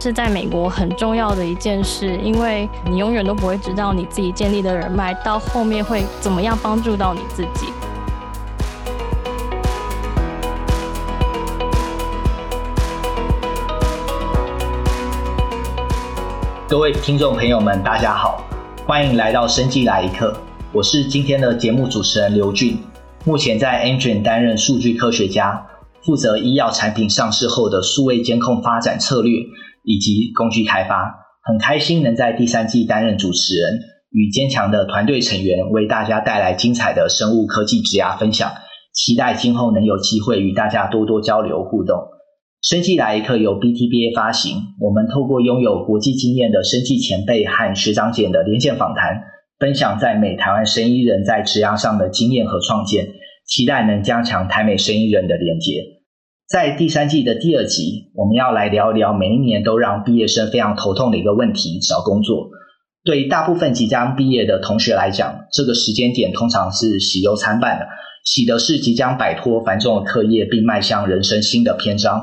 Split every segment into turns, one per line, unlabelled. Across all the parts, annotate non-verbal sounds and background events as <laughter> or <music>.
是在美国很重要的一件事，因为你永远都不会知道你自己建立的人脉到后面会怎么样帮助到你自己。
各位听众朋友们，大家好，欢迎来到生计来一课，我是今天的节目主持人刘俊，目前在 Amgen 担任数据科学家。负责医药产品上市后的数位监控发展策略以及工具开发，很开心能在第三季担任主持人，与坚强的团队成员为大家带来精彩的生物科技职涯分享。期待今后能有机会与大家多多交流互动。生技来一课由 BTBA 发行，我们透过拥有国际经验的生技前辈和学长姐的连线访谈，分享在美台湾生医人在职涯上的经验和创建。期待能加强台美生意人的连接。在第三季的第二集，我们要来聊一聊每一年都让毕业生非常头痛的一个问题——找工作。对大部分即将毕业的同学来讲，这个时间点通常是喜忧参半的。喜的是即将摆脱繁重的课业，并迈向人生新的篇章；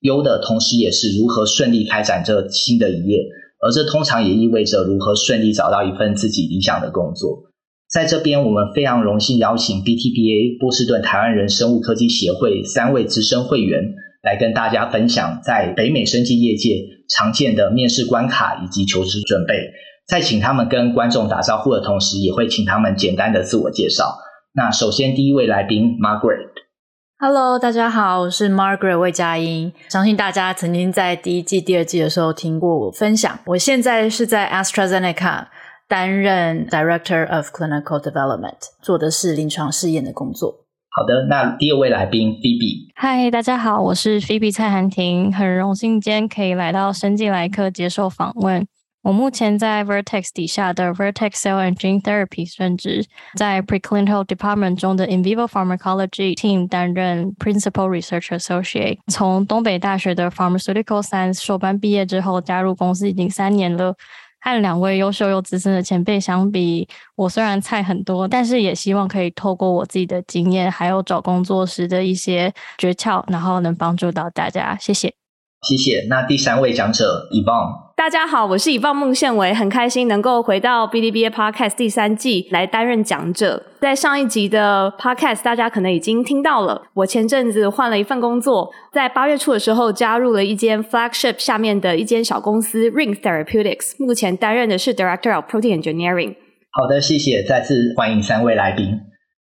忧的同时也是如何顺利开展这新的一页，而这通常也意味着如何顺利找到一份自己理想的工作。在这边，我们非常荣幸邀请 BTBA 波士顿台湾人生物科技协会三位资深会员来跟大家分享在北美生技业界常见的面试关卡以及求职准备。在请他们跟观众打招呼的同时，也会请他们简单的自我介绍。那首先第一位来宾 Margaret，Hello，
大家好，我是 Margaret 魏佳音。相信大家曾经在第一季、第二季的时候听过我分享。我现在是在 AstraZeneca。担任 Director of Clinical Development，做的是临床试验的工作。
好的，那第二位来宾 Phoebe。
嗨，大家好，我是 Phoebe 蔡涵婷，很荣幸今天可以来到生技来客接受访问。我目前在 Vertex 底下的 Vertex Cell and Gene Therapy 任职，在 Preclinical Department 中的 In Vivo Pharmacology Team 担任 Principal Research Associate。从东北大学的 Pharmaceutical Science 硕班毕业之后，加入公司已经三年了。和两位优秀又资深的前辈相比，我虽然菜很多，但是也希望可以透过我自己的经验，还有找工作时的一些诀窍，然后能帮助到大家。谢谢。
谢谢。那第三位讲者，Evon
大家好，我是以梦孟宪维，很开心能够回到 BTBA Podcast 第三季来担任讲者。在上一集的 Podcast，大家可能已经听到了，我前阵子换了一份工作，在八月初的时候加入了一间 Flagship 下面的一间小公司 Ring Therapeutics，目前担任的是 Director of Protein Engineering。
好的，谢谢，再次欢迎三位来宾。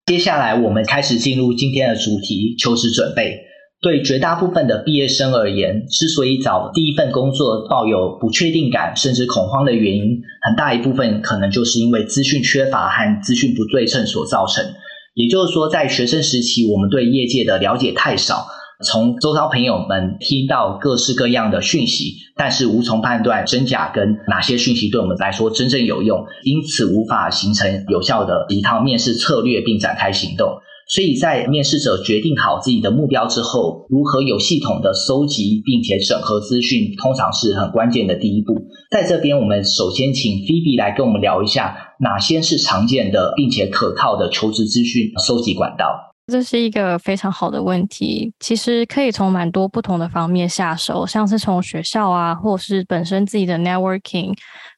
接下来我们开始进入今天的主题——求职准备。对绝大部分的毕业生而言，之所以找第一份工作抱有不确定感甚至恐慌的原因，很大一部分可能就是因为资讯缺乏和资讯不对称所造成。也就是说，在学生时期，我们对业界的了解太少，从周遭朋友们听到各式各样的讯息，但是无从判断真假跟哪些讯息对我们来说真正有用，因此无法形成有效的一套面试策略并展开行动。所以在面试者决定好自己的目标之后，如何有系统的搜集并且整合资讯，通常是很关键的第一步。在这边，我们首先请 Phoebe 来跟我们聊一下，哪些是常见的并且可靠的求职资讯搜集管道。
这是一个非常好的问题，其实可以从蛮多不同的方面下手，像是从学校啊，或者是本身自己的 networking，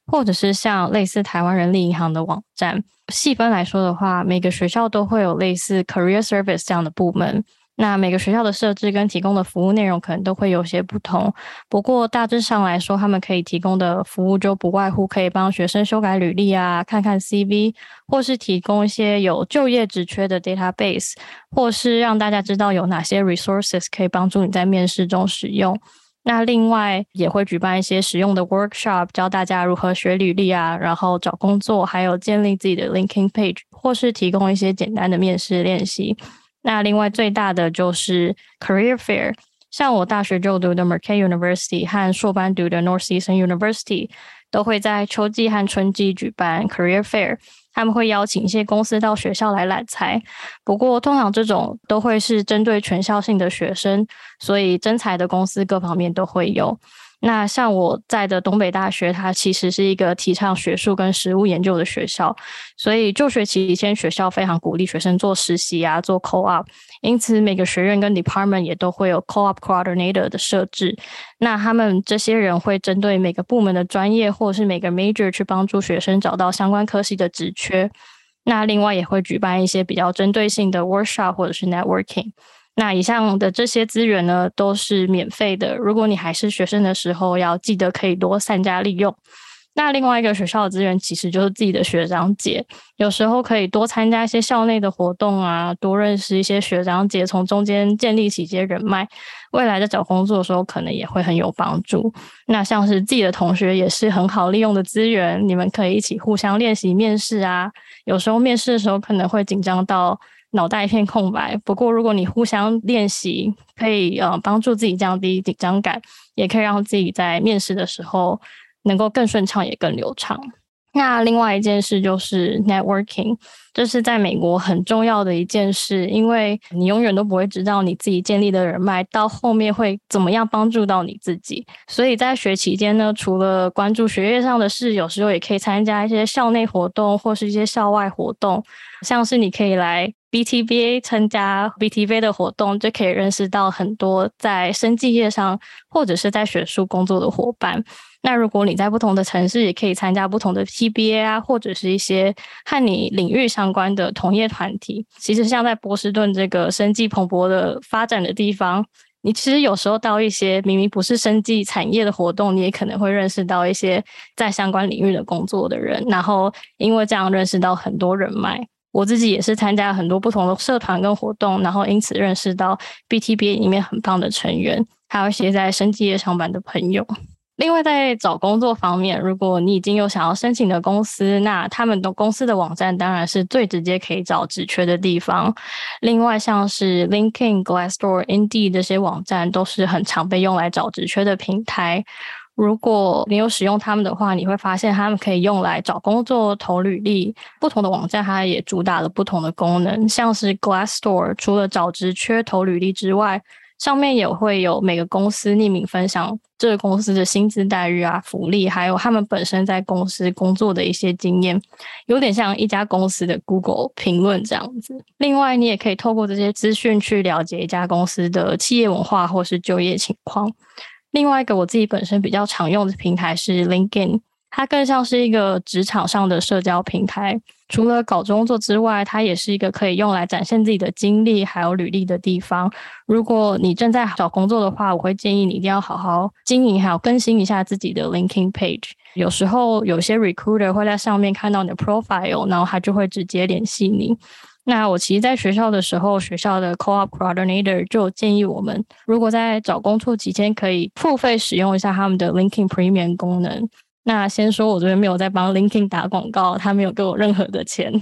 或者是像类似台湾人力银行的网站。细分来说的话，每个学校都会有类似 career service 这样的部门。那每个学校的设置跟提供的服务内容可能都会有些不同，不过大致上来说，他们可以提供的服务就不外乎可以帮学生修改履历啊，看看 CV，或是提供一些有就业职缺的 database，或是让大家知道有哪些 resources 可以帮助你在面试中使用。那另外也会举办一些实用的 workshop，教大家如何学履历啊，然后找工作，还有建立自己的 LinkedIn page，或是提供一些简单的面试练习。那另外最大的就是 Career Fair，像我大学就读的 Marquette University 和硕班读的 Northeastern University 都会在秋季和春季举办 Career Fair，他们会邀请一些公司到学校来揽才。不过通常这种都会是针对全校性的学生，所以征才的公司各方面都会有。那像我在的东北大学，它其实是一个提倡学术跟实务研究的学校，所以就学期间学校非常鼓励学生做实习啊，做 co-op，因此每个学院跟 department 也都会有 co-op coordinator 的设置。那他们这些人会针对每个部门的专业或者是每个 major 去帮助学生找到相关科系的职缺。那另外也会举办一些比较针对性的 workshop 或者是 networking。那以上的这些资源呢，都是免费的。如果你还是学生的时候，要记得可以多善加利用。那另外一个学校的资源，其实就是自己的学长姐，有时候可以多参加一些校内的活动啊，多认识一些学长姐，从中间建立起一些人脉，未来在找工作的时候，可能也会很有帮助。那像是自己的同学，也是很好利用的资源，你们可以一起互相练习面试啊。有时候面试的时候，可能会紧张到。脑袋一片空白。不过，如果你互相练习，可以呃帮助自己降低紧张感，也可以让自己在面试的时候能够更顺畅，也更流畅。那另外一件事就是 networking，这是在美国很重要的一件事，因为你永远都不会知道你自己建立的人脉到后面会怎么样帮助到你自己。所以在学期间呢，除了关注学业上的事，有时候也可以参加一些校内活动或是一些校外活动，像是你可以来。BTBA 参加 BTBA 的活动，就可以认识到很多在生技业上或者是在学术工作的伙伴。那如果你在不同的城市，也可以参加不同的 T B A 啊，或者是一些和你领域相相关的同业团体。其实像在波士顿这个生计蓬勃的发展的地方，你其实有时候到一些明明不是生计产业的活动，你也可能会认识到一些在相关领域的工作的人，然后因为这样认识到很多人脉。我自己也是参加很多不同的社团跟活动，然后因此认识到 BTBA 里面很棒的成员，还有一些在生计业上班的朋友。另外，在找工作方面，如果你已经有想要申请的公司，那他们的公司的网站当然是最直接可以找职缺的地方。另外，像是 LinkedIn、Glassdoor、Indeed 这些网站都是很常被用来找职缺的平台。如果你有使用他们的话，你会发现他们可以用来找工作、投履历。不同的网站，它也主打了不同的功能。像是 Glassdoor，除了找职缺、投履历之外，上面也会有每个公司匿名分享这个公司的薪资待遇啊、福利，还有他们本身在公司工作的一些经验，有点像一家公司的 Google 评论这样子。另外，你也可以透过这些资讯去了解一家公司的企业文化或是就业情况。另外一个我自己本身比较常用的平台是 LinkedIn，它更像是一个职场上的社交平台。除了搞工作之外，它也是一个可以用来展现自己的经历还有履历的地方。如果你正在找工作的话，我会建议你一定要好好经营，还有更新一下自己的 l i n k i n g page。有时候有些 recruiter 会在上面看到你的 profile，然后他就会直接联系你。那我其实，在学校的时候，学校的 Co-op Coordinator 就建议我们，如果在找工作期间，可以付费使用一下他们的 l i n k i n g Premium 功能。那先说，我这边没有在帮 LinkedIn 打广告，他没有给我任何的钱。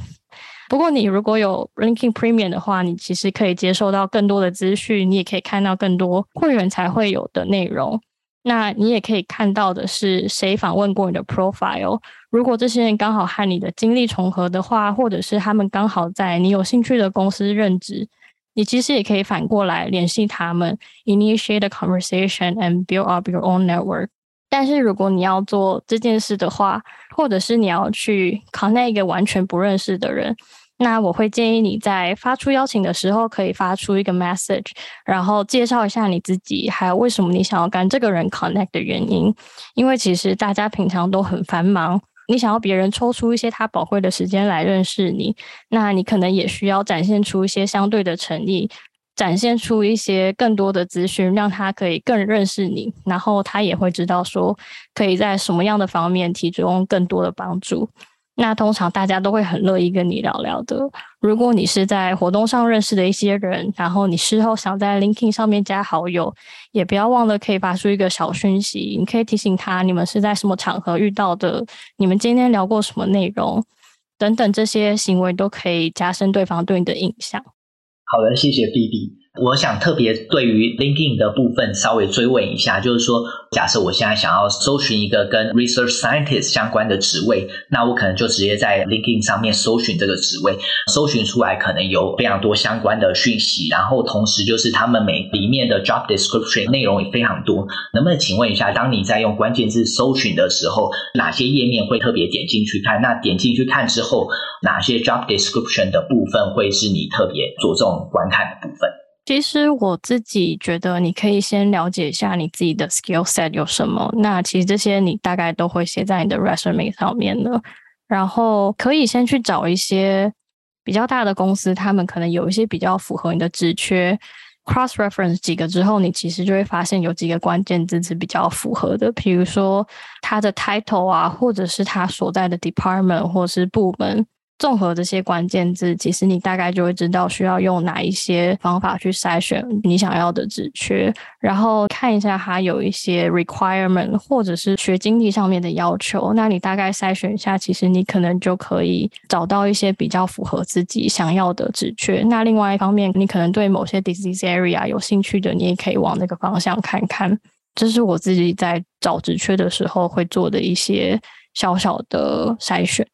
不过，你如果有 LinkedIn Premium 的话，你其实可以接收到更多的资讯，你也可以看到更多会员才会有的内容。那你也可以看到的是谁访问过你的 profile。如果这些人刚好和你的经历重合的话，或者是他们刚好在你有兴趣的公司任职，你其实也可以反过来联系他们，initiate a conversation and build up your own network。但是如果你要做这件事的话，或者是你要去 connect 一个完全不认识的人。那我会建议你在发出邀请的时候，可以发出一个 message，然后介绍一下你自己，还有为什么你想要跟这个人 connect 的原因。因为其实大家平常都很繁忙，你想要别人抽出一些他宝贵的时间来认识你，那你可能也需要展现出一些相对的诚意，展现出一些更多的资讯，让他可以更认识你，然后他也会知道说可以在什么样的方面提供更多的帮助。那通常大家都会很乐意跟你聊聊的。如果你是在活动上认识的一些人，然后你事后想在 LinkedIn 上面加好友，也不要忘了可以发出一个小讯息，你可以提醒他你们是在什么场合遇到的，你们今天聊过什么内容，等等这些行为都可以加深对方对你的印象。
好的，谢谢 BB。我想特别对于 LinkedIn 的部分稍微追问一下，就是说，假设我现在想要搜寻一个跟 Research Scientist 相关的职位，那我可能就直接在 LinkedIn 上面搜寻这个职位，搜寻出来可能有非常多相关的讯息，然后同时就是他们每里面的 Job Description 内容也非常多。能不能请问一下，当你在用关键字搜寻的时候，哪些页面会特别点进去看？那点进去看之后，哪些 Job Description 的部分会是你特别着重观看的部分？
其实我自己觉得，你可以先了解一下你自己的 skill set 有什么。那其实这些你大概都会写在你的 resume 上面的。然后可以先去找一些比较大的公司，他们可能有一些比较符合你的职缺。cross reference 几个之后，你其实就会发现有几个关键字是比较符合的。比如说他的 title 啊，或者是他所在的 department 或是部门。综合这些关键字，其实你大概就会知道需要用哪一些方法去筛选你想要的职缺，然后看一下它有一些 requirement 或者是学经历上面的要求，那你大概筛选一下，其实你可能就可以找到一些比较符合自己想要的职缺。那另外一方面，你可能对某些 disease area 有兴趣的，你也可以往那个方向看看。这是我自己在找职缺的时候会做的一些小小的筛选。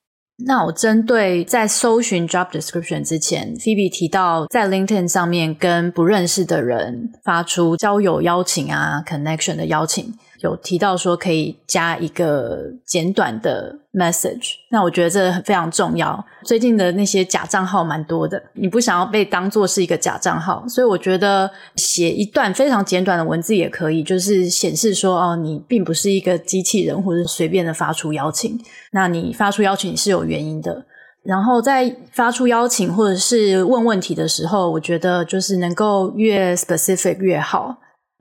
那我针对在搜寻 job description 之前，Phoebe 提到在 LinkedIn 上面跟不认识的人发出交友邀请啊，connection 的邀请。有提到说可以加一个简短的 message，那我觉得这非常重要。最近的那些假账号蛮多的，你不想要被当做是一个假账号，所以我觉得写一段非常简短的文字也可以，就是显示说哦，你并不是一个机器人，或者随便的发出邀请。那你发出邀请是有原因的，然后在发出邀请或者是问问题的时候，我觉得就是能够越 specific 越好。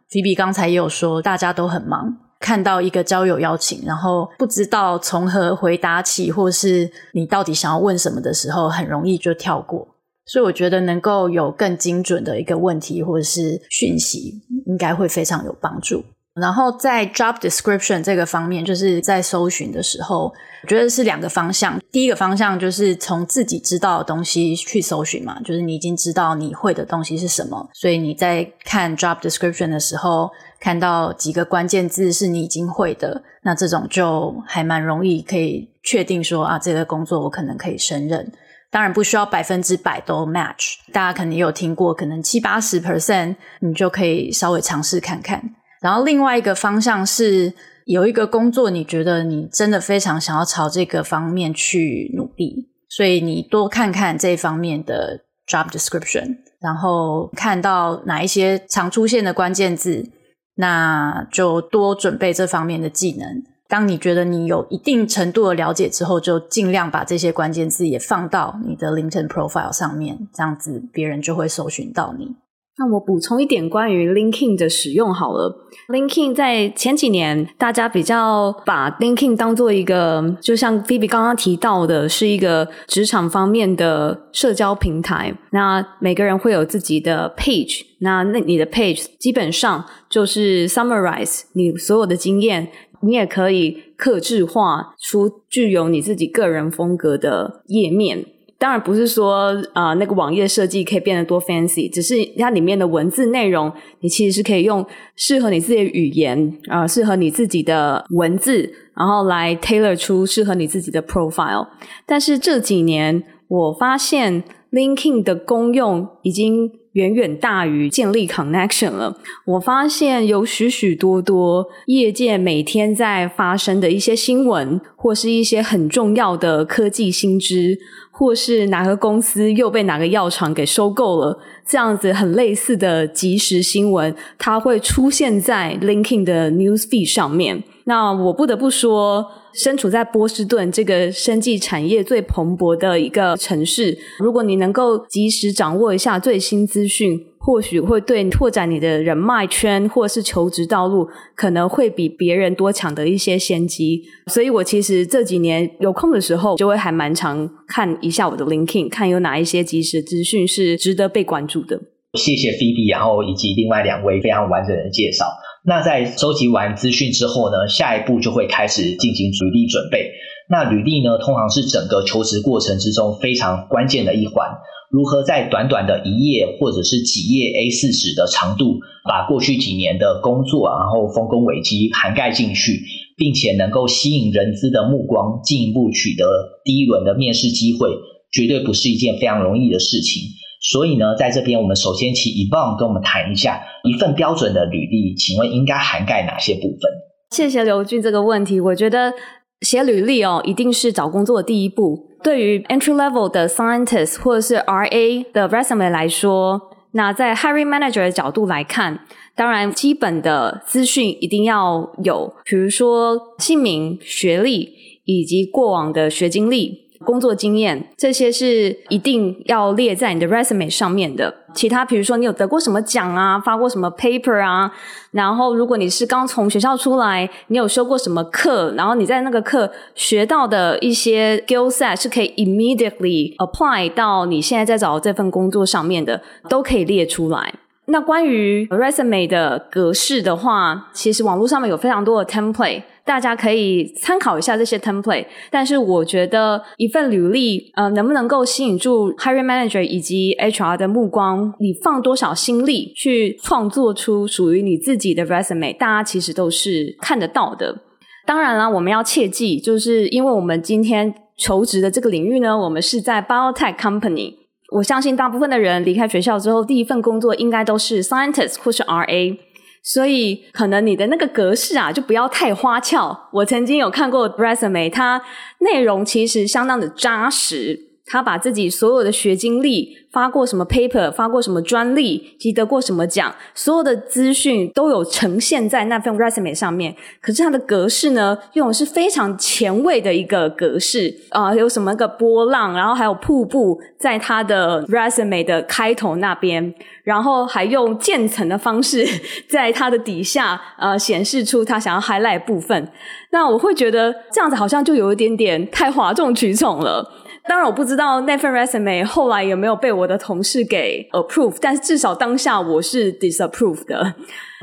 菲比刚才也有说，大家都很忙，看到一个交友邀请，然后不知道从何回答起，或是你到底想要问什么的时候，很容易就跳过。所以我觉得能够有更精准的一个问题或者是讯息，应该会非常有帮助。然后在 job description 这个方面，就是在搜寻的时候，我觉得是两个方向。第一个方向就是从自己知道的东西去搜寻嘛，就是你已经知道你会的东西是什么，所以你在看 job description 的时候，看到几个关键字是你已经会的，那这种就还蛮容易可以确定说啊，这个工作我可能可以胜任。当然不需要百分之百都 match，大家可能也有听过，可能七八十 percent 你就可以稍微尝试看看。然后另外一个方向是有一个工作，你觉得你真的非常想要朝这个方面去努力，所以你多看看这方面的 job description，然后看到哪一些常出现的关键字，那就多准备这方面的技能。当你觉得你有一定程度的了解之后，就尽量把这些关键字也放到你的 LinkedIn profile 上面，这样子别人就会搜寻到你。
那我补充一点关于 LinkedIn 的使用好了。LinkedIn 在前几年，大家比较把 LinkedIn 当做一个，就像 Phoebe 刚刚提到的，是一个职场方面的社交平台。那每个人会有自己的 page，那那你的 page 基本上就是 summarize 你所有的经验，你也可以克制化出具有你自己个人风格的页面。当然不是说啊、那个网页设计可以变得多 fancy，只是它里面的文字内容，你其实是可以用适合你自己的语言啊、适合你自己的文字，然后来 tailor 出适合你自己的 profile。但是这几年，我发现 LinkedIn 的功用已经远远大于建立 connection 了。我发现有许许多多业界每天在发生的一些新闻，或是一些很重要的科技新知。或是哪个公司又被哪个药厂给收购了，这样子很类似的即时新闻，它会出现在 LinkedIn 的 Newsfeed 上面。那我不得不说，身处在波士顿这个生技产业最蓬勃的一个城市，如果你能够及时掌握一下最新资讯。或许会对拓展你的人脉圈，或是求职道路，可能会比别人多抢得一些先机。所以我其实这几年有空的时候，就会还蛮常看一下我的 LinkedIn，看有哪一些即时资讯是值得被关注的。
谢谢 Phoebe，然后以及另外两位非常完整的介绍。那在收集完资讯之后呢，下一步就会开始进行履历准备。那履历呢，通常是整个求职过程之中非常关键的一环。如何在短短的一页或者是几页 A4 纸的长度，把过去几年的工作，然后丰功伟绩涵盖进去，并且能够吸引人资的目光，进一步取得第一轮的面试机会，绝对不是一件非常容易的事情。所以呢，在这边我们首先请 Yvonne 跟我们谈一下一份标准的履历，请问应该涵盖哪些部分？
谢谢刘俊这个问题。我觉得写履历哦，一定是找工作的第一步。对于 entry level 的 scientist 或者是 RA 的 resume 来说，那在 hiring manager 的角度来看，当然基本的资讯一定要有，比如说姓名、学历以及过往的学经历。工作经验这些是一定要列在你的 resume 上面的。其他，比如说你有得过什么奖啊，发过什么 paper 啊，然后如果你是刚从学校出来，你有修过什么课，然后你在那个课学到的一些 skill set 是可以 immediately apply 到你现在在找的这份工作上面的，都可以列出来。那关于 resume 的格式的话，其实网络上面有非常多的 template。大家可以参考一下这些 template，但是我觉得一份履历，呃，能不能够吸引住 hiring manager 以及 HR 的目光，你放多少心力去创作出属于你自己的 resume，大家其实都是看得到的。当然啦，我们要切记，就是因为我们今天求职的这个领域呢，我们是在 biotech company，我相信大部分的人离开学校之后，第一份工作应该都是 scientist 或是 RA。所以，可能你的那个格式啊，就不要太花俏。我曾经有看过 resume，它内容其实相当的扎实。他把自己所有的学经历、发过什么 paper、发过什么专利、及得过什么奖，所有的资讯都有呈现在那份 resume 上面。可是它的格式呢，用的是非常前卫的一个格式啊、有什么个波浪，然后还有瀑布，在他的 resume 的开头那边，然后还用渐层的方式，<laughs> 在它的底下呃显示出他想要 highlight 部分。那我会觉得这样子好像就有一点点太哗众取宠了。当然，我不知道那份 resume 后来有没有被我的同事给 approve，但是至少当下我是 disapprove 的。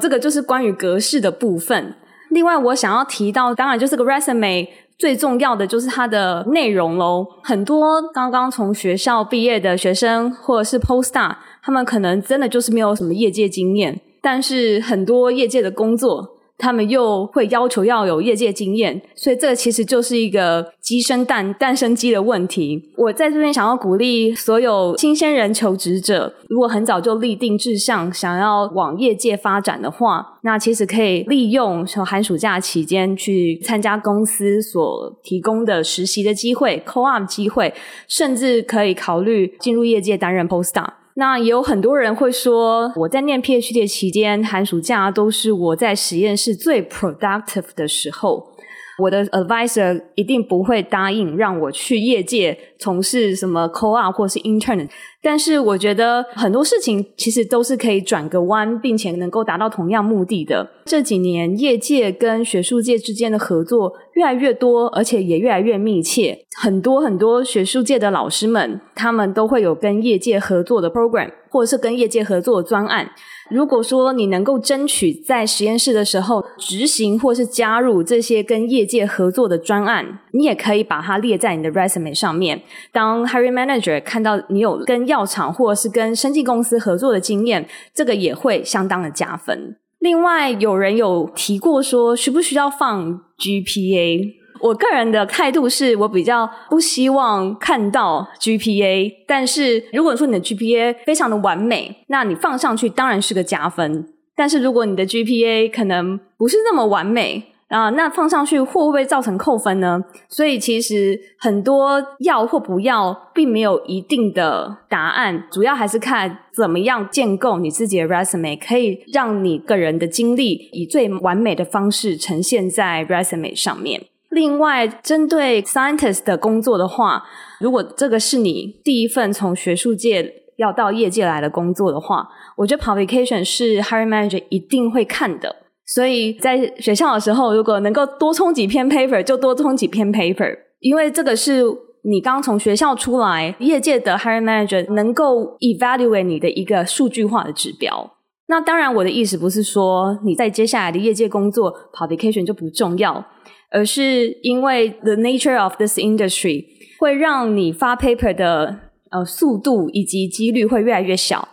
这个就是关于格式的部分。另外，我想要提到，当然就是个 resume 最重要的就是它的内容喽。很多刚刚从学校毕业的学生或者是 postdoc，他们可能真的就是没有什么业界经验，但是很多业界的工作。他们又会要求要有业界经验，所以这其实就是一个鸡生蛋，蛋生鸡的问题。我在这边想要鼓励所有新鲜人求职者，如果很早就立定志向，想要往业界发展的话，那其实可以利用寒暑假期间去参加公司所提供的实习的机会、co-op 机会，甚至可以考虑进入业界担任 postdoc。那也有很多人会说，我在念 PhD 的期间，寒暑假都是我在实验室最 productive 的时候。我的 advisor 一定不会答应让我去业界从事什么 co-op 或是 intern，但是我觉得很多事情其实都是可以转个弯，并且能够达到同样目的的。这几年业界跟学术界之间的合作越来越多，而且也越来越密切。很多很多学术界的老师们，他们都会有跟业界合作的 program，或者是跟业界合作的专案。如果说你能够争取在实验室的时候执行或是加入这些跟业界合作的专案，你也可以把它列在你的 resume 上面。当 hiring manager 看到你有跟药厂或者是跟生技公司合作的经验，这个也会相当的加分。另外，有人有提过说，需不需要放 GPA？我个人的态度是我比较不希望看到 GPA，但是如果说你的 GPA 非常的完美，那你放上去当然是个加分。但是如果你的 GPA 可能不是那么完美啊，那放上去会不会造成扣分呢？所以其实很多要或不要，并没有一定的答案，主要还是看怎么样建构你自己的 resume，可以让你个人的经历以最完美的方式呈现在 resume 上面。另外，针对 scientist 的工作的话，如果这个是你第一份从学术界要到业界来的工作的话，我觉得 publication 是 hiring manager 一定会看的。所以在学校的时候，如果能够多冲几篇 paper，就多冲几篇 paper，因为这个是你刚从学校出来，业界的 hiring manager 能够 evaluate 你的一个数据化的指标。那当然，我的意思不是说你在接下来的业界工作 publication 就不重要。而是因为 the nature of this industry 会让你发 paper 的呃速度以及几率会越来越小，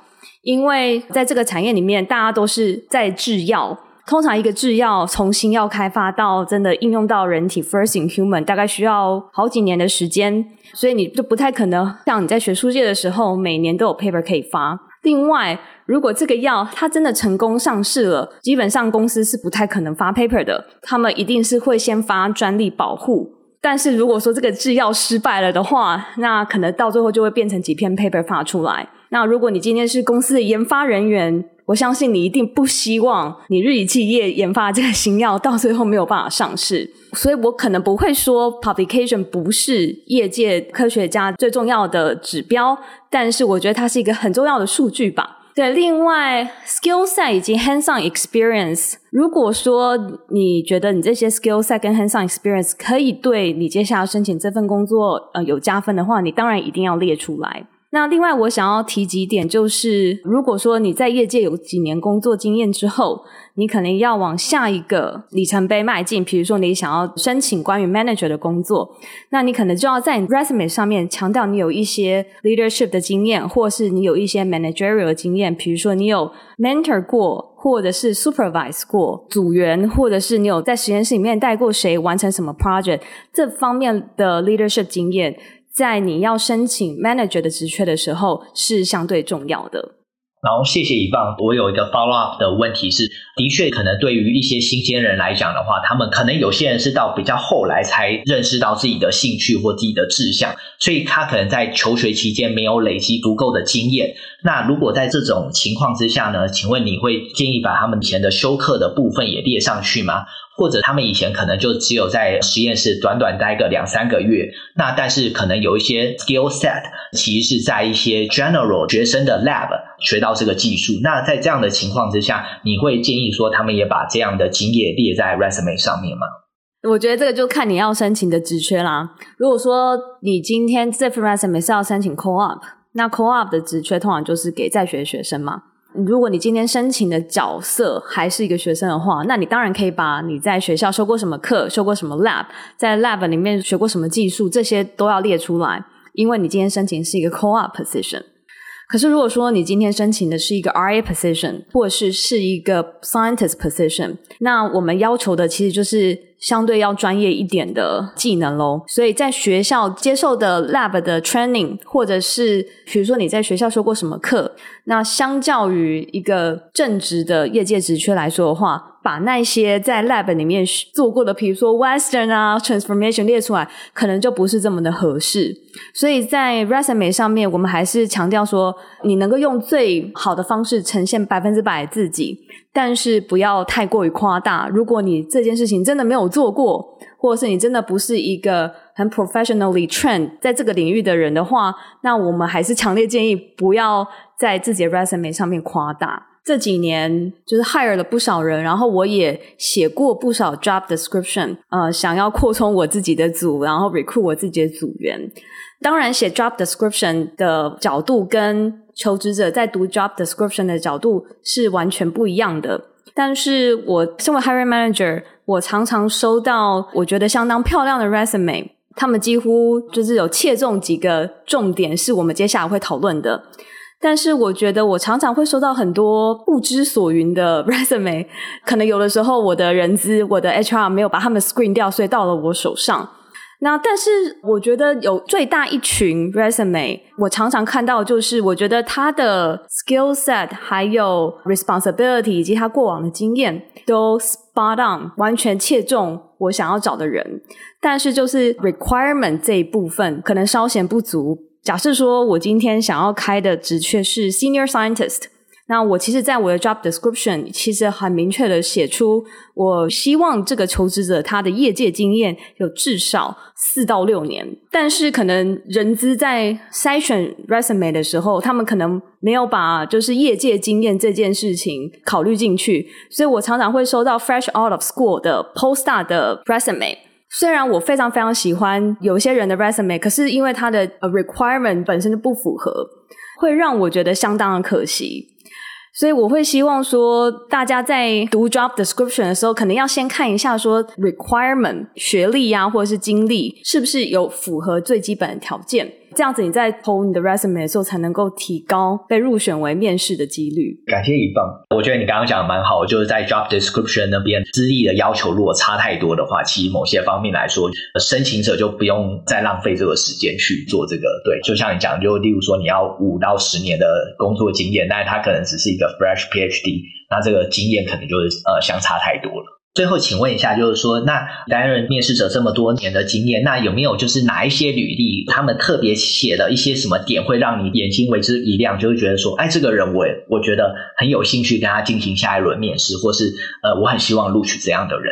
因为在这个产业里面，大家都是在制药。通常一个制药从新药开发到真的应用到人体，first in human，大概需要好几年的时间，所以你就不太可能像你在学术界的时候，每年都有 paper 可以发。另外，如果这个药它真的成功上市了，基本上公司是不太可能发 paper 的，他们一定是会先发专利保护。但是如果说这个制药失败了的话，那可能到最后就会变成几篇 paper 发出来。那如果你今天是公司的研发人员，我相信你一定不希望你日以继夜研发这个新药到最后没有办法上市，所以我可能不会说 publication 不是业界科学家最重要的指标，但是我觉得它是一个很重要的数据吧。对，另外 skill set 以及 hands-on experience，如果说你觉得你这些 skill set 跟 hands-on experience 可以对你接下来申请这份工作呃有加分的话，你当然一定要列出来。那另外，我想要提几点，就是如果说你在业界有几年工作经验之后，你可能要往下一个里程碑迈进。比如说，你想要申请关于 manager 的工作，那你可能就要在 resume 上面强调你有一些 leadership 的经验，或是你有一些 managerial 的经验。比如说，你有 mentor 过，或者是 supervise 过组员，或者是你有在实验室里面带过谁完成什么 project，这方面的 leadership 经验。在你要申请 manager 的职缺的时候，是相对重要的。
然后谢谢 Yvonne，我有一个 follow up 的问题是，的确可能对于一些新鲜人来讲的话，他们可能有些人是到比较后来才认识到自己的兴趣或自己的志向，所以他可能在求学期间没有累积足够的经验。那如果在这种情况之下呢，请问你会建议把他们以前的修课的部分也列上去吗？或者他们以前可能就只有在实验室短短待个两三个月，那但是可能有一些 skill set 其实是在一些 general 学生的 lab 学到这个技术。那在这样的情况之下，你会建议说他们也把这样的经验列在 resume 上面吗？
我觉得这个就看你要申请的职缺啦。如果说你今天这份 resume 是要申请 co-op，那 co-op 的职缺通常就是给在学学生嘛。如果你今天申请的角色还是一个学生的话，那你当然可以把你在学校修过什么课、修过什么 lab，在 lab 里面学过什么技术，这些都要列出来，因为你今天申请是一个 co-op position。可是如果说你今天申请的是一个 RA position，或是是一个 scientist position，那我们要求的其实就是。相对要专业一点的技能喽，所以在学校接受的 lab 的 training，或者是比如说你在学校修过什么课，那相较于一个正职的业界职缺来说的话，把那些在 lab 里面做过的，比如说 Western 啊 transformation 列出来，可能就不是这么的合适。所以在 resume 上面，我们还是强调说，你能够用最好的方式呈现百分之百自己。但是不要太过于夸大。如果你这件事情真的没有做过，或者是你真的不是一个很 professionally trained 在这个领域的人的话，那我们还是强烈建议不要在自己的 resume 上面夸大。这几年就是 hire 了不少人，然后我也写过不少 job description，呃，想要扩充我自己的组，然后 recruit 我自己的组员。当然，写 job description 的角度跟求职者在读 job description 的角度是完全不一样的。但是我身为 hiring manager，我常常收到我觉得相当漂亮的 resume，他们几乎就是有切中几个重点，是我们接下来会讨论的。但是我觉得我常常会收到很多不知所云的 <laughs> resume，可能有的时候我的人资、我的 HR 没有把他们 screen 掉，所以到了我手上。那但是我觉得有最大一群 resume，我常常看到就是我觉得他的 skill set 还有 responsibility 以及他过往的经验都 spot on，完全切中我想要找的人，但是就是 requirement 这一部分可能稍显不足。假设说我今天想要开的职缺是 senior scientist。那我其实，在我的 job description 其实很明确的写出，我希望这个求职者他的业界经验有至少四到六年。但是，可能人资在筛选 resume 的时候，他们可能没有把就是业界经验这件事情考虑进去，所以我常常会收到 fresh out of school 的 postdoc 的 resume。虽然我非常非常喜欢有些人的 resume，可是因为他的 requirement 本身就不符合，会让我觉得相当的可惜。所以我会希望说，大家在读 job description 的时候，可能要先看一下说 requirement 学历啊，或者是经历是不是有符合最基本的条件。这样子你在投你的 resume 的时候，才能够提高被入选为面试的几率。
感谢一棒，我觉得你刚刚讲的蛮好，就是在 job description 那边资历的要求如果差太多的话，其实某些方面来说，申请者就不用再浪费这个时间去做这个。对，就像你讲，就例如说你要五到十年的工作经验，但是他可能只是一个 fresh PhD，那这个经验可能就是呃相差太多了。最后，请问一下，就是说，那担任面试者这么多年的经验，那有没有就是哪一些履历，他们特别写的一些什么点，会让你眼睛为之一亮，就会觉得说，哎，这个人我我觉得很有兴趣跟他进行下一轮面试，或是呃，我很希望录取这样的人。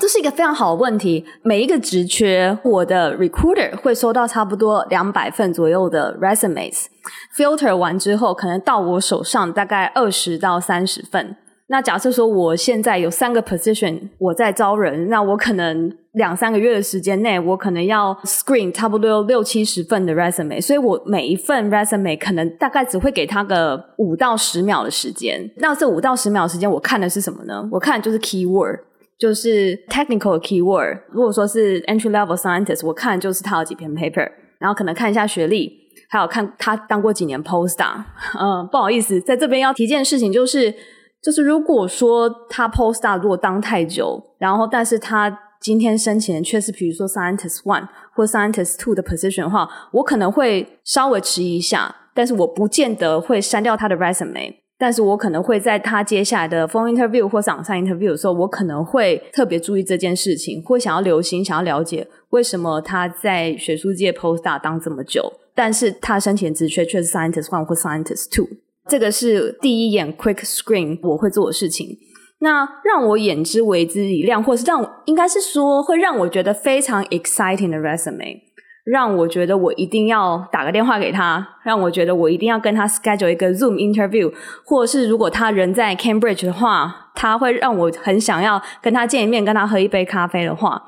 这是一个非常好的问题。每一个职缺，我的 recruiter 会收到差不多两百份左右的 resumes，filter 完之后，可能到我手上大概二十到三十份。那假设说我现在有三个 position，我在招人，那我可能两三个月的时间内，我可能要 screen 差不多六七十份的 resume，所以我每一份 resume 可能大概只会给他个五到十秒的时间。那这五到十秒的时间，我看的是什么呢？我看的就是 keyword，就是 technical keyword。如果说是 entry level scientist，我看的就是他有几篇 paper，然后可能看一下学历，还有看他当过几年 postdoc。嗯，不好意思，在这边要提件事情就是。就是如果说他 postdoc 如果当太久，然后但是他今天申请的却是比如说 scientist one 或 scientist two 的 position 的话，我可能会稍微迟疑一下，但是我不见得会删掉他的 resume，但是我可能会在他接下来的 phone interview 或是 onsite interview 的时候，我可能会特别注意这件事情，或想要留心，想要了解为什么他在学术界 postdoc 当这么久，但是他申请的职缺却是 scientist one 或 scientist two。这个是第一眼 quick screen 我会做的事情。那让我眼之为之一亮，或是让应该是说会让我觉得非常 exciting 的 resume，让我觉得我一定要打个电话给他，让我觉得我一定要跟他 schedule 一个 Zoom interview，或是如果他人在 Cambridge 的话，他会让我很想要跟他见一面，跟他喝一杯咖啡的话。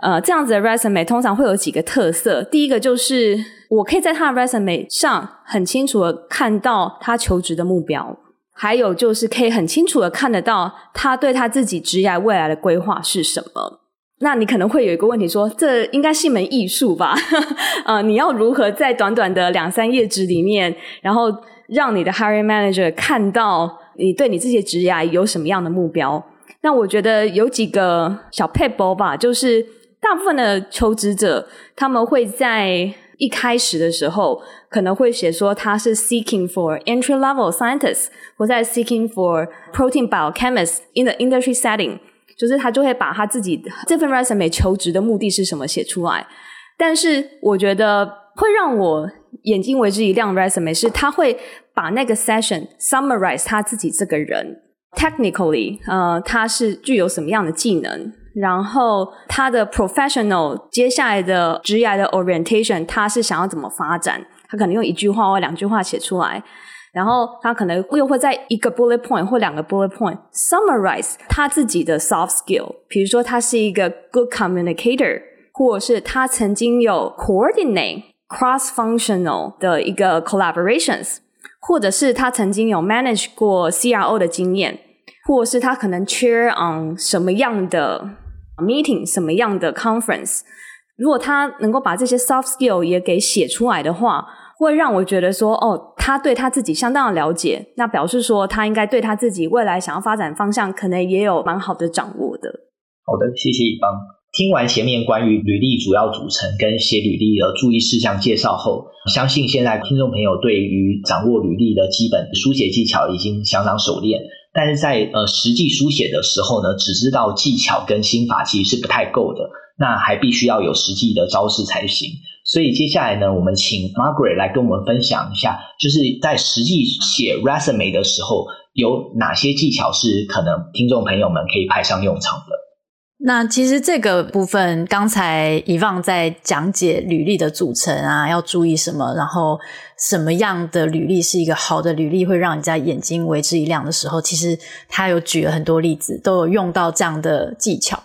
呃，这样子的 resume 通常会有几个特色。第一个就是我可以在他的 resume 上很清楚的看到他求职的目标，还有就是可以很清楚的看得到他对他自己职业未来的规划是什么。那你可能会有一个问题说，这应该是一门艺术吧？<laughs> 呃，你要如何在短短的两三页纸里面，然后让你的 hiring manager 看到你对你自己职业有什么样的目标？那我觉得有几个小撇步吧，就是。大部分的求职者，他们会在一开始的时候可能会写说他是 seeking for entry level scientist，或在 seeking for protein biochemists in the industry setting，就是他就会把他自己这份 resume 求职的目的是什么写出来。但是我觉得会让我眼睛为之一亮 resume 是他会把那个 session summarize 他自己这个人 technically，呃，他是具有什么样的技能。然后他的 professional 接下来的职业的 orientation，他是想要怎么发展？他可能用一句话或两句话写出来，然后他可能又会在一个 bullet point 或两个 bullet point summarize 他自己的 soft skill。比如说，他是一个 good communicator，或者是他曾经有 coordinate cross functional 的一个 collaborations，或者是他曾经有 manage 过 CRO 的经验，或是他可能 chair on 什么样的。meeting 什么样的 conference，如果他能够把这些 soft skill 也给写出来的话，会让我觉得说，哦，他对他自己相当的了解，那表示说他应该对他自己未来想要发展方向，可能也有蛮好的掌握的。
好的，谢谢一方。听完前面关于履历主要组成跟写履历的注意事项介绍后，相信现在听众朋友对于掌握履历的基本书写技巧已经相当熟练。但是在呃实际书写的时候呢，只知道技巧跟心法其实是不太够的，那还必须要有实际的招式才行。所以接下来呢，我们请 Margaret 来跟我们分享一下，就是在实际写 resume 的时候，有哪些技巧是可能听众朋友们可以派上用场的。
那其实这个部分，刚才遗忘在讲解履历的组成啊，要注意什么，然后什么样的履历是一个好的履历，会让人家眼睛为之一亮的时候，其实他有举了很多例子，都有用到这样的技巧。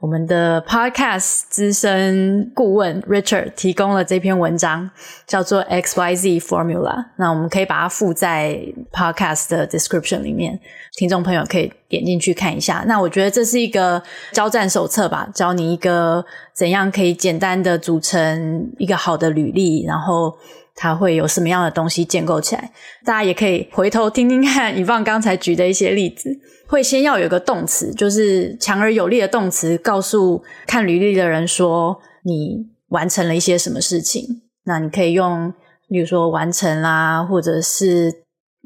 我们的 Podcast 资深顾问 Richard 提供了这篇文章，叫做 XYZ Formula。那我们可以把它附在 Podcast 的 description 里面，听众朋友可以点进去看一下。那我觉得这是一个交战手册吧，教你一个怎样可以简单的组成一个好的履历，然后它会有什么样的东西建构起来。大家也可以回头听听看以放刚才举的一些例子。会先要有个动词，就是强而有力的动词，告诉看履历的人说你完成了一些什么事情。那你可以用，比如说完成啦，或者是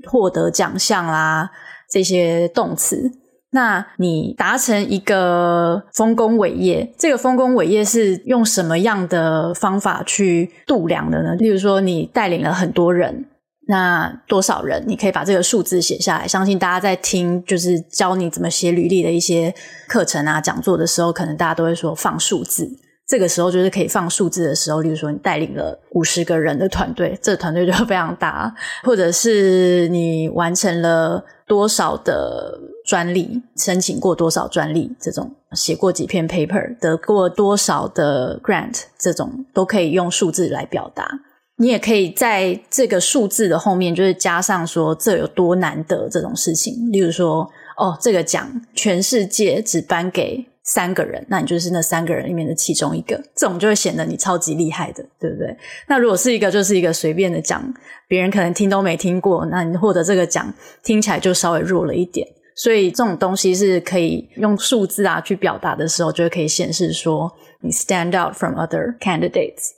获得奖项啦这些动词。那你达成一个丰功伟业，这个丰功伟业是用什么样的方法去度量的呢？例如说，你带领了很多人。那多少人？你可以把这个数字写下来。相信大家在听，就是教你怎么写履历的一些课程啊、讲座的时候，可能大家都会说放数字。这个时候就是可以放数字的时候。例如说，你带领了五十个人的团队，这个团队就非常大。或者是你完成了多少的专利，申请过多少专利，这种写过几篇 paper，得过多少的 grant，这种都可以用数字来表达。你也可以在这个数字的后面，就是加上说这有多难得这种事情。例如说，哦，这个奖全世界只颁给三个人，那你就是那三个人里面的其中一个，这种就会显得你超级厉害的，对不对？那如果是一个就是一个随便的奖，别人可能听都没听过，那你获得这个奖听起来就稍微弱了一点。所以这种东西是可以用数字啊去表达的时候，就可以显示说你 stand out from other candidates。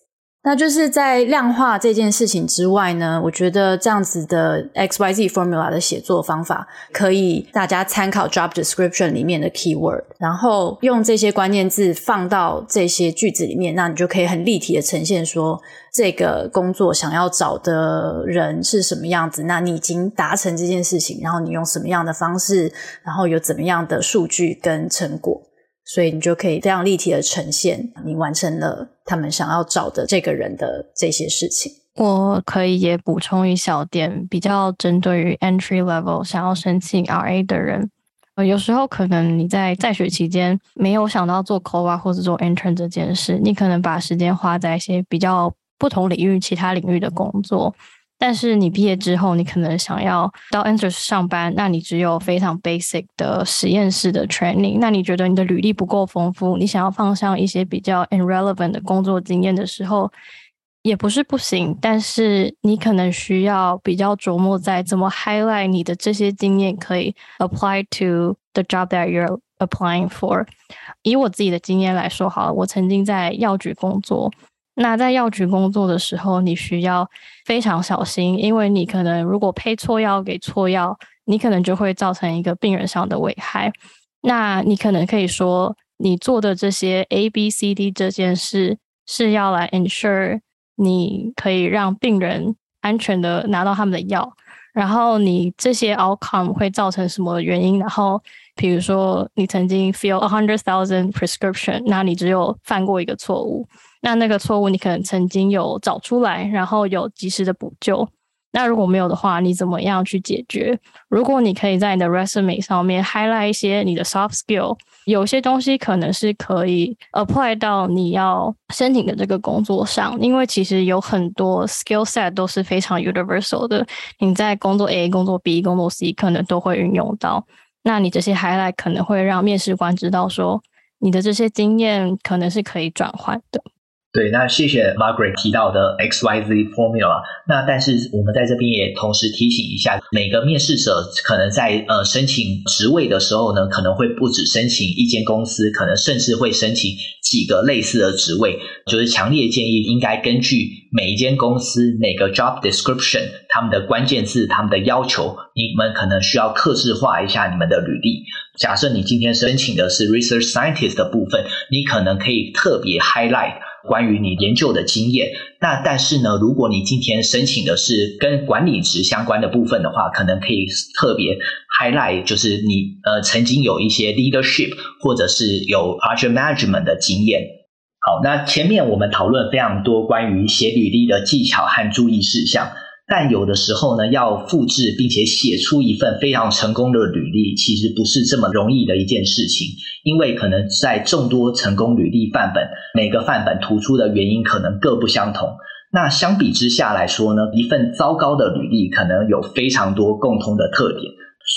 那就是在量化这件事情之外呢，我觉得这样子的 XYZ formula 的写作方法，可以大家参考 job description 里面的 keyword，然后用这些关键字放到这些句子里面，那你就可以很立体的呈现说这个工作想要找的人是什么样子，那你已经达成这件事情，然后你用什么样的方式，然后有怎么样的数据跟成果。所以你就可以非常立体的呈现你完成了他们想要找的这个人的这些事情。
我可以也补充一小点，比较针对于 entry level 想要申请 RA 的人，呃，有时候可能你在在学期间没有想到做 co-op 或者做 intern 这件事，你可能把时间花在一些比较不同领域、其他领域的工作。但是你毕业之后，你可能想要到 Ansys 上班，那你只有非常 basic 的实验室的 training，那你觉得你的履历不够丰富，你想要放上一些比较 irrelevant 的工作经验的时候，也不是不行，但是你可能需要比较琢磨在怎么 highlight 你的这些经验可以 apply to the job that you're applying for。以我自己的经验来说，好了，我曾经在药局工作。那在药局工作的时候，你需要非常小心，因为你可能如果配错药给错药，你可能就会造成一个病人上的危害。那你可能可以说，你做的这些 A、B、C、D 这件事是要来 ensure 你可以让病人安全的拿到他们的药，然后你这些 outcome 会造成什么原因？然后比如说你曾经 fill a hundred thousand prescription，那你只有犯过一个错误。那那个错误你可能曾经有找出来，然后有及时的补救。那如果没有的话，你怎么样去解决？如果你可以在你的 resume 上面 highlight 一些你的 soft skill，有些东西可能是可以 apply 到你要申请的这个工作上，因为其实有很多 skill set 都是非常 universal 的。你在工作 A、工作 B、工作 C 可能都会运用到。那你这些 highlight 可能会让面试官知道说，你的这些经验可能是可以转换的。
对，那谢谢 Margaret 提到的 XYZ Formula。那但是我们在这边也同时提醒一下，每个面试者可能在呃申请职位的时候呢，可能会不止申请一间公司，可能甚至会申请几个类似的职位。就是强烈建议应该根据每一间公司每个 job description 他们的关键字、他们的要求，你们可能需要客制化一下你们的履历。假设你今天申请的是 research scientist 的部分，你可能可以特别 highlight。关于你研究的经验，那但是呢，如果你今天申请的是跟管理职相关的部分的话，可能可以特别 highlight，就是你呃曾经有一些 leadership 或者是有 project management 的经验。好，那前面我们讨论非常多关于写履历的技巧和注意事项。但有的时候呢，要复制并且写出一份非常成功的履历，其实不是这么容易的一件事情，因为可能在众多成功履历范本，每个范本突出的原因可能各不相同。那相比之下来说呢，一份糟糕的履历可能有非常多共通的特点。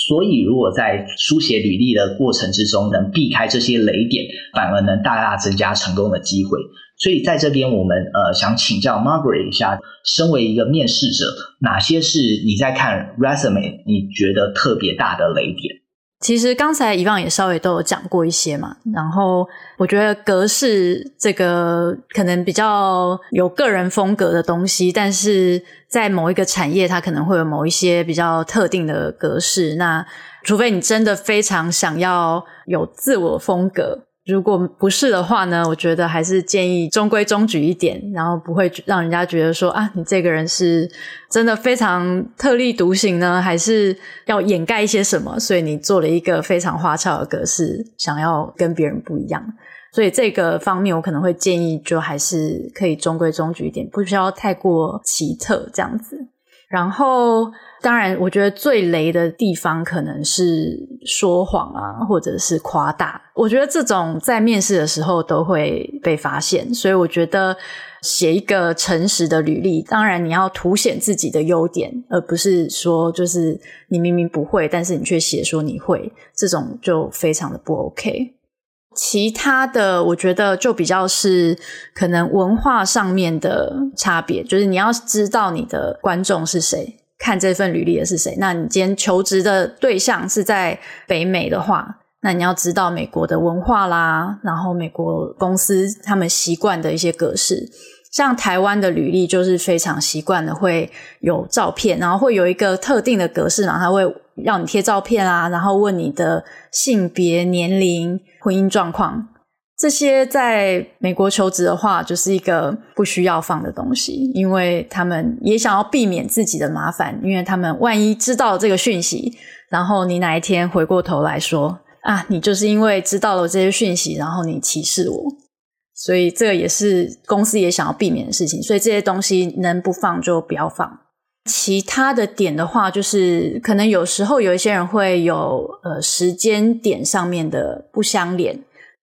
所以，如果在书写履历的过程之中能避开这些雷点，反而能大大增加成功的机会。所以，在这边我们呃想请教 Margaret 一下，身为一个面试者，哪些是你在看 resume 你觉得特别大的雷点？
其实刚才以往也稍微都有讲过一些嘛，然后我觉得格式这个可能比较有个人风格的东西，但是在某一个产业，它可能会有某一些比较特定的格式。那除非你真的非常想要有自我风格。如果不是的话呢，我觉得还是建议中规中矩一点，然后不会让人家觉得说啊，你这个人是真的非常特立独行呢，还是要掩盖一些什么？所以你做了一个非常花俏的格式，想要跟别人不一样。所以这个方面，我可能会建议，就还是可以中规中矩一点，不需要太过奇特这样子。然后，当然，我觉得最雷的地方可能是说谎啊，或者是夸大。我觉得这种在面试的时候都会被发现，所以我觉得写一个诚实的履历，当然你要凸显自己的优点，而不是说就是你明明不会，但是你却写说你会，这种就非常的不 OK。其他的，我觉得就比较是可能文化上面的差别，就是你要知道你的观众是谁，看这份履历的是谁。那你今天求职的对象是在北美的话，那你要知道美国的文化啦，然后美国公司他们习惯的一些格式。像台湾的履历就是非常习惯的会有照片，然后会有一个特定的格式，然后他会让你贴照片啊，然后问你的性别、年龄、婚姻状况，这些在美国求职的话就是一个不需要放的东西，因为他们也想要避免自己的麻烦，因为他们万一知道这个讯息，然后你哪一天回过头来说啊，你就是因为知道了这些讯息，然后你歧视我。所以这个也是公司也想要避免的事情，所以这些东西能不放就不要放。其他的点的话，就是可能有时候有一些人会有呃时间点上面的不相连，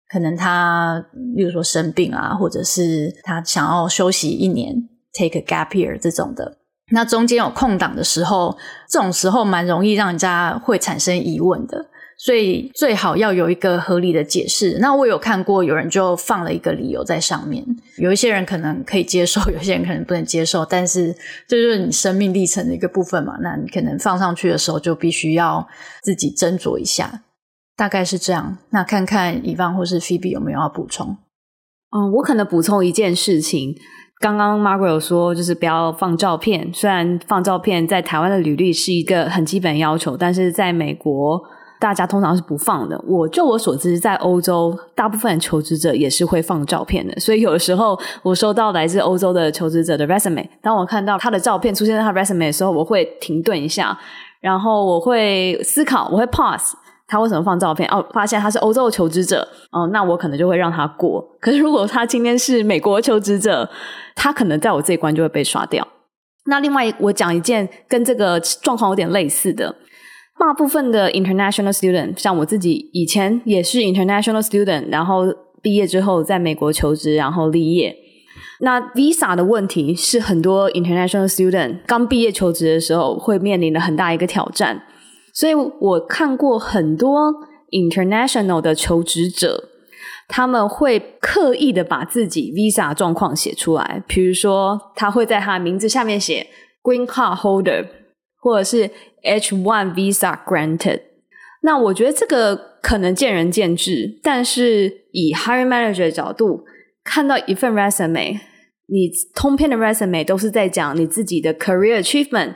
可能他例如说生病啊，或者是他想要休息一年，take a gap year 这种的，那中间有空档的时候，这种时候蛮容易让人家会产生疑问的。所以最好要有一个合理的解释。那我有看过有人就放了一个理由在上面，有一些人可能可以接受，<laughs> 有些人可能不能接受。但是这就是你生命历程的一个部分嘛。那你可能放上去的时候就必须要自己斟酌一下，大概是这样。那看看以方或是 Phoebe 有没有要补充？
嗯，我可能补充一件事情。刚刚 Margaret 有说，就是不要放照片。虽然放照片在台湾的履历是一个很基本要求，但是在美国。大家通常是不放的。我就我所知，在欧洲，大部分求职者也是会放照片的。所以有的时候，我收到来自欧洲的求职者的 resume，当我看到他的照片出现在他 resume 的时候，我会停顿一下，然后我会思考，我会 pause，他为什么放照片？哦，发现他是欧洲的求职者，哦，那我可能就会让他过。可是如果他今天是美国求职者，他可能在我这一关就会被刷掉。那另外，我讲一件跟这个状况有点类似的。大部分的 international student，像我自己以前也是 international student，然后毕业之后在美国求职，然后立业。那 visa 的问题是很多 international student 刚毕业求职的时候会面临的很大一个挑战。所以我看过很多 international 的求职者，他们会刻意的把自己 visa 状况写出来，比如说他会在他名字下面写 green card holder，或者是 H-1 visa granted，那我觉得这个可能见仁见智，但是以 hiring manager 的角度，看到一份 resume，你通篇的 resume 都是在讲你自己的 career achievement、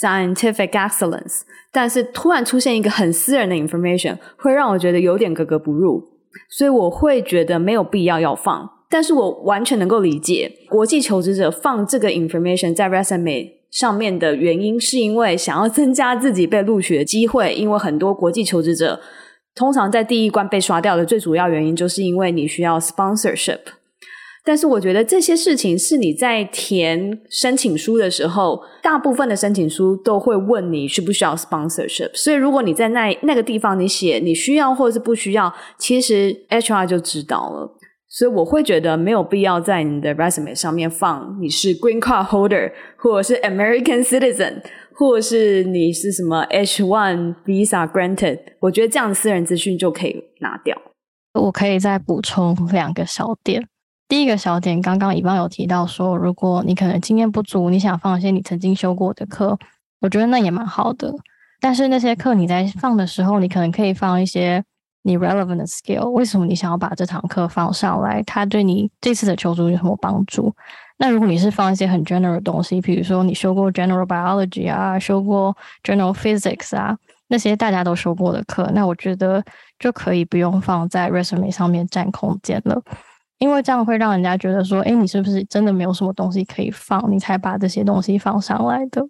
scientific excellence，但是突然出现一个很私人的 information，会让我觉得有点格格不入，所以我会觉得没有必要要放，但是我完全能够理解国际求职者放这个 information 在 resume。上面的原因是因为想要增加自己被录取的机会，因为很多国际求职者通常在第一关被刷掉的最主要原因，就是因为你需要 sponsorship。但是我觉得这些事情是你在填申请书的时候，大部分的申请书都会问你需不需要 sponsorship。所以如果你在那那个地方你写你需要或者是不需要，其实 HR 就知道了。所以我会觉得没有必要在你的 resume 上面放你是 green card holder，或者是 American citizen，或者是你是什么 H1 visa granted。我觉得这样私人资讯就可以拿掉。
我可以再补充两个小点。第一个小点，刚刚 Yvonne 有提到说，如果你可能经验不足，你想放一些你曾经修过的课，我觉得那也蛮好的。但是那些课你在放的时候，你可能可以放一些。你 relevant skill，为什么你想要把这堂课放上来？它对你这次的求职有什么帮助？那如果你是放一些很 general 的东西，比如说你修过 general biology 啊，修过 general physics 啊，那些大家都修过的课，那我觉得就可以不用放在 resume 上面占空间了，因为这样会让人家觉得说，诶，你是不是真的没有什么东西可以放，你才把这些东西放上来的？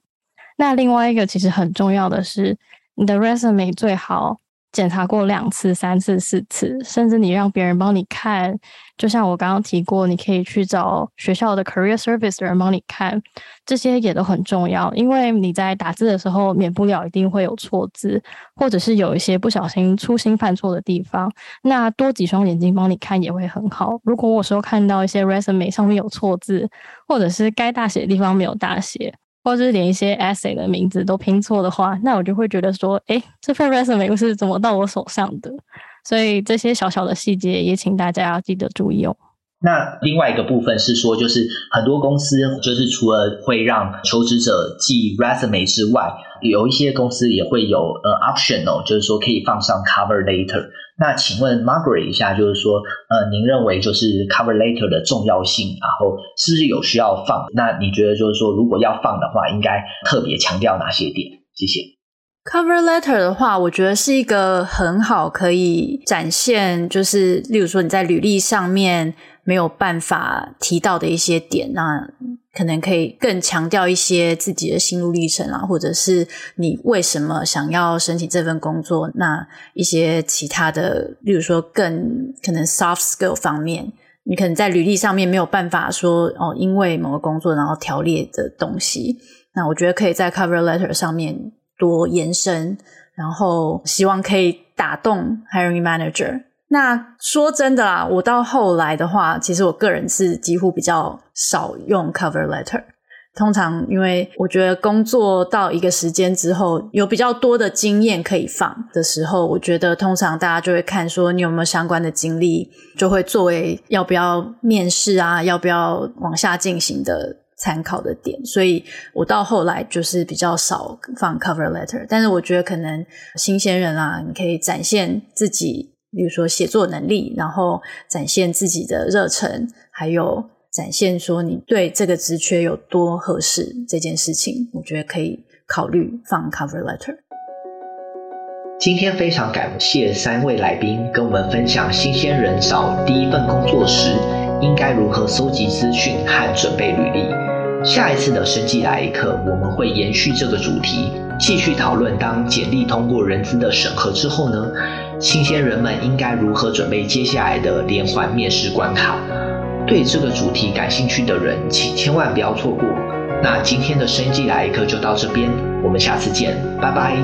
那另外一个其实很重要的是，你的 resume 最好。检查过两次、三次、四次，甚至你让别人帮你看，就像我刚刚提过，你可以去找学校的 career service 的人帮你看，这些也都很重要，因为你在打字的时候，免不了一定会有错字，或者是有一些不小心粗心犯错的地方，那多几双眼睛帮你看也会很好。如果我有时候看到一些 resume 上面有错字，或者是该大写的地方没有大写。或者是连一些 essay 的名字都拼错的话，那我就会觉得说，诶，这份 resume 是怎么到我手上的？所以这些小小的细节也请大家要记得注意哦。
那另外一个部分是说，就是很多公司就是除了会让求职者寄 resume 之外，有一些公司也会有呃 optional，就是说可以放上 cover letter。那请问 Margaret 一下，就是说呃，您认为就是 cover letter 的重要性，然后是不是有需要放？那你觉得就是说，如果要放的话，应该特别强调哪些点？谢谢。
Cover letter 的话，我觉得是一个很好可以展现，就是例如说你在履历上面没有办法提到的一些点，那可能可以更强调一些自己的心路历程啊，或者是你为什么想要申请这份工作，那一些其他的，例如说更可能 soft skill 方面，你可能在履历上面没有办法说哦，因为某个工作然后条列的东西，那我觉得可以在 cover letter 上面。多延伸，然后希望可以打动 hiring manager。那说真的啦，我到后来的话，其实我个人是几乎比较少用 cover letter。通常因为我觉得工作到一个时间之后，有比较多的经验可以放的时候，我觉得通常大家就会看说你有没有相关的经历，就会作为要不要面试啊，要不要往下进行的。参考的点，所以我到后来就是比较少放 cover letter，但是我觉得可能新鲜人啊，你可以展现自己，比如说写作能力，然后展现自己的热忱，还有展现说你对这个职缺有多合适这件事情，我觉得可以考虑放 cover letter。
今天非常感谢三位来宾跟我们分享新鲜人找第一份工作时应该如何搜集资讯和准备履历。下一次的生技来一课，我们会延续这个主题，继续讨论当简历通过人资的审核之后呢，新鲜人们应该如何准备接下来的连环面试关卡。对这个主题感兴趣的人，请千万不要错过。那今天的生技来一课就到这边，我们下次见，拜拜。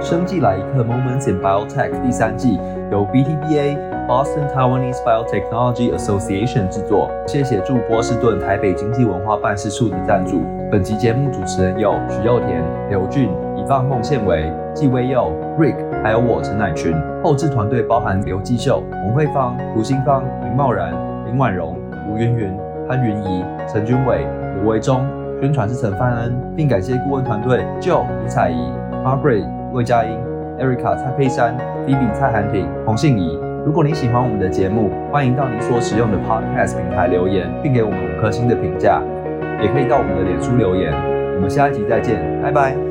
生技来一课 Moments in Biotech 第三季由 BTBA。Boston Taiwanese Biotechnology Association 制作，谢谢驻波士顿台北经济文化办事处的赞助。本集节目主持人有许祐田、刘俊、Yvonne 孟宪维、纪威佑、Rick，还有我陈乃群。后制团队包含刘继秀、洪慧芳、卢新芳、林茂然、林婉容、吴云云、潘云怡、陈君伟、卢维忠。宣传是陈范恩，并感谢顾问团队 Joe 李彩怡、Margaret 魏佳音、Erica 蔡佩珊、Phoebe 蔡涵婷、洪信怡。如果你喜欢我们的节目，欢迎到你所使用的 Podcast 平台留言，并给我们五颗星的评价，也可以到我们的脸书留言。我们下一集再见，拜拜。